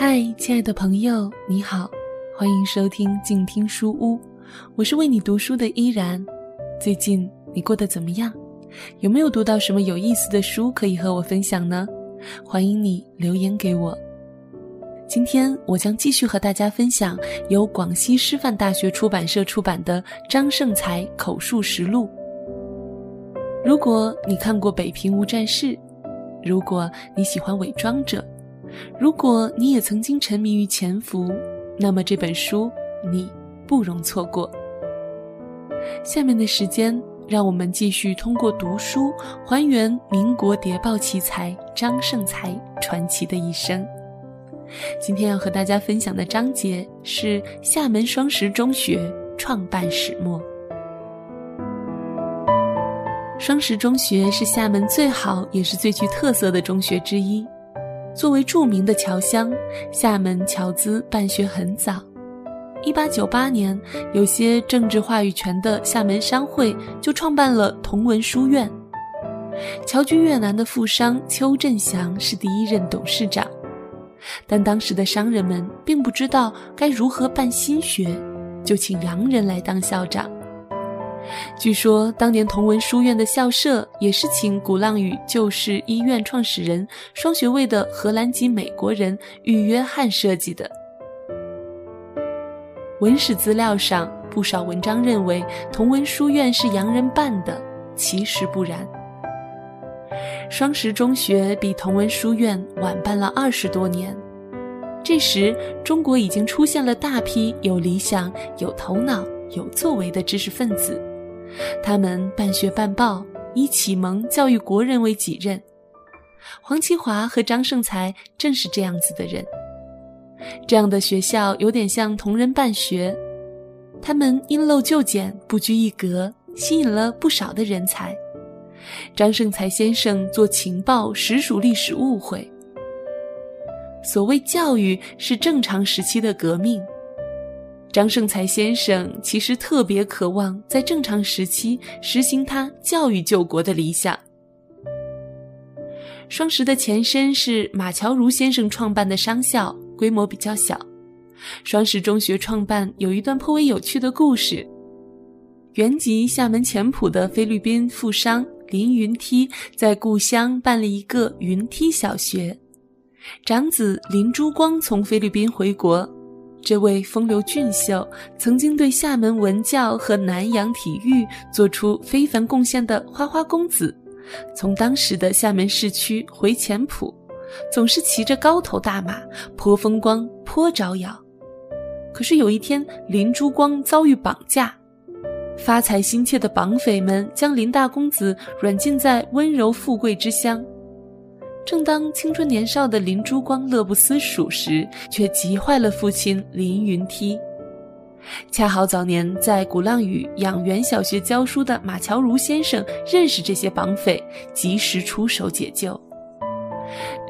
嗨，亲爱的朋友，你好，欢迎收听静听书屋，我是为你读书的依然。最近你过得怎么样？有没有读到什么有意思的书可以和我分享呢？欢迎你留言给我。今天我将继续和大家分享由广西师范大学出版社出版的张盛才口述实录。如果你看过《北平无战事》，如果你喜欢《伪装者》，如果你也曾经沉迷于潜伏，那么这本书你不容错过。下面的时间，让我们继续通过读书还原民国谍报奇才张盛才传奇的一生。今天要和大家分享的章节是厦门双十中学创办始末。双十中学是厦门最好也是最具特色的中学之一。作为著名的侨乡，厦门侨资办学很早。一八九八年，有些政治话语权的厦门商会就创办了同文书院。侨居越南的富商邱振祥是第一任董事长。但当时的商人们并不知道该如何办新学，就请洋人来当校长。据说当年同文书院的校舍也是请鼓浪屿旧式医院创始人、双学位的荷兰籍美国人预约翰设计的。文史资料上不少文章认为同文书院是洋人办的，其实不然。双十中学比同文书院晚办了二十多年，这时中国已经出现了大批有理想、有头脑、有作为的知识分子，他们办学办报，以启蒙教育国人为己任。黄其华和张盛才正是这样子的人。这样的学校有点像同人办学，他们因陋就简，不拘一格，吸引了不少的人才。张盛才先生做情报实属历史误会。所谓教育是正常时期的革命，张盛才先生其实特别渴望在正常时期实行他教育救国的理想。双十的前身是马乔如先生创办的商校，规模比较小。双十中学创办有一段颇为有趣的故事，原籍厦门前埔的菲律宾富商。林云梯在故乡办了一个云梯小学，长子林珠光从菲律宾回国。这位风流俊秀、曾经对厦门文教和南洋体育做出非凡贡献的花花公子，从当时的厦门市区回前埔，总是骑着高头大马，颇风光、颇招摇。可是有一天，林珠光遭遇绑架。发财心切的绑匪们将林大公子软禁在温柔富贵之乡。正当青春年少的林珠光乐不思蜀时，却急坏了父亲林云梯。恰好早年在鼓浪屿养元小学教书的马乔如先生认识这些绑匪，及时出手解救。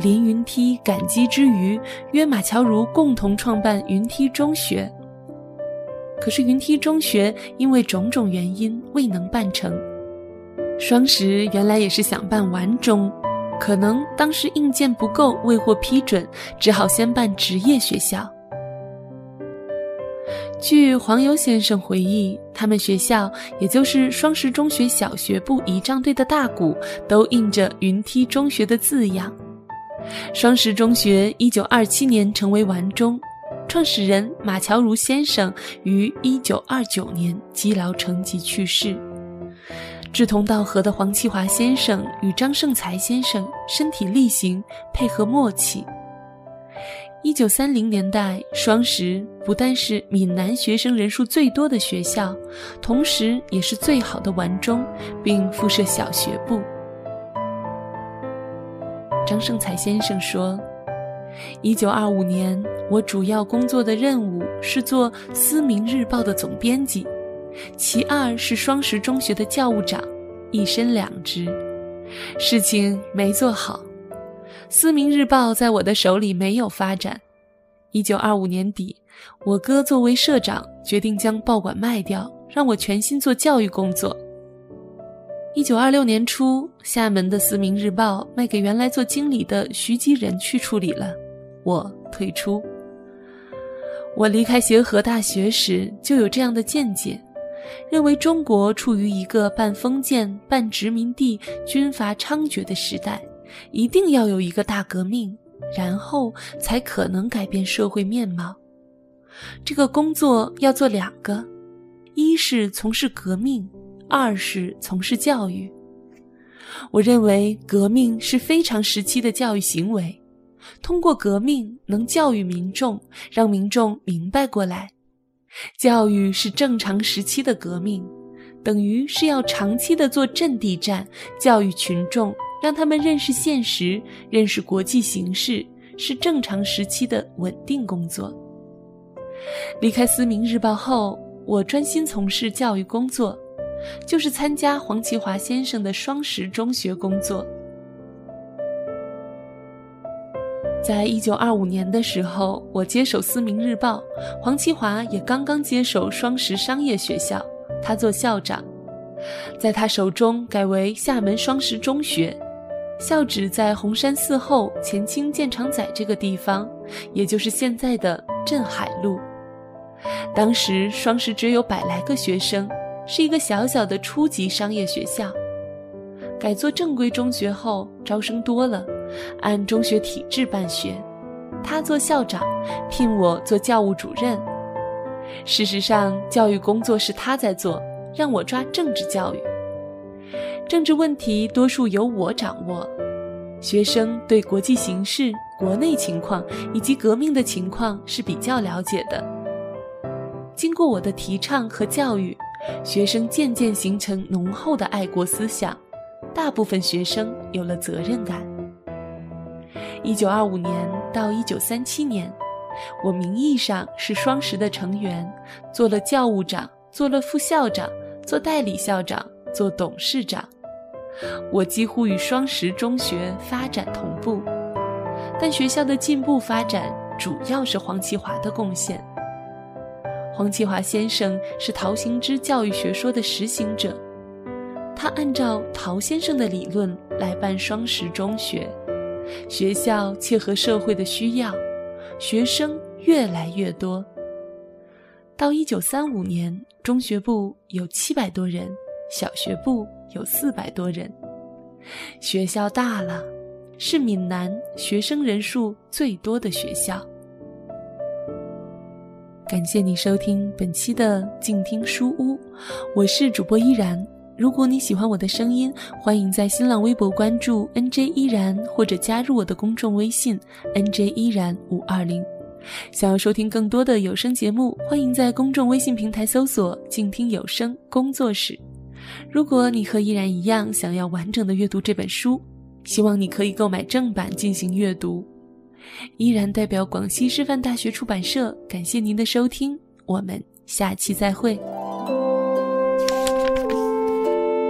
林云梯感激之余，约马乔如共同创办云梯中学。可是云梯中学因为种种原因未能办成。双十原来也是想办完中，可能当时硬件不够，未获批准，只好先办职业学校。据黄油先生回忆，他们学校也就是双十中学小学部仪仗队的大鼓都印着云梯中学的字样。双十中学一九二七年成为完中。创始人马乔如先生于一九二九年积劳成疾去世。志同道合的黄其华先生与张盛才先生身体力行，配合默契。一九三零年代，双十不但是闽南学生人数最多的学校，同时也是最好的完中，并附设小学部。张盛才先生说。一九二五年，我主要工作的任务是做《思明日报》的总编辑，其二是双十中学的教务长，一身两职，事情没做好。《思明日报》在我的手里没有发展。一九二五年底，我哥作为社长，决定将报馆卖掉，让我全心做教育工作。一九二六年初，厦门的《思明日报》卖给原来做经理的徐吉仁去处理了。我退出。我离开协和大学时就有这样的见解，认为中国处于一个半封建半殖民地、军阀猖獗的时代，一定要有一个大革命，然后才可能改变社会面貌。这个工作要做两个，一是从事革命，二是从事教育。我认为革命是非常时期的教育行为，通过革命能教育民众，让民众明白过来。教育是正常时期的革命，等于是要长期的做阵地战，教育群众，让他们认识现实，认识国际形势，是正常时期的稳定工作。离开《思明日报》后，我专心从事教育工作。就是参加黄奇华先生的双十中学工作。在一九二五年的时候，我接手《思明日报》，黄奇华也刚刚接手双十商业学校，他做校长，在他手中改为厦门双十中学，校址在红山寺后前清建厂仔这个地方，也就是现在的镇海路。当时双十只有百来个学生。是一个小小的初级商业学校，改做正规中学后，招生多了，按中学体制办学。他做校长，聘我做教务主任。事实上，教育工作是他在做，让我抓政治教育。政治问题多数由我掌握，学生对国际形势、国内情况以及革命的情况是比较了解的。经过我的提倡和教育。学生渐渐形成浓厚的爱国思想，大部分学生有了责任感。一九二五年到一九三七年，我名义上是双十的成员，做了教务长，做了副校长，做代理校长，做董事长。我几乎与双十中学发展同步，但学校的进步发展主要是黄奇华的贡献。黄奇华先生是陶行知教育学说的实行者，他按照陶先生的理论来办双十中学，学校切合社会的需要，学生越来越多。到一九三五年，中学部有七百多人，小学部有四百多人，学校大了，是闽南学生人数最多的学校。感谢你收听本期的静听书屋，我是主播依然。如果你喜欢我的声音，欢迎在新浪微博关注 NJ 依然，或者加入我的公众微信 NJ 依然五二零。想要收听更多的有声节目，欢迎在公众微信平台搜索“静听有声工作室”。如果你和依然一样想要完整的阅读这本书，希望你可以购买正版进行阅读。依然代表广西师范大学出版社，感谢您的收听，我们下期再会。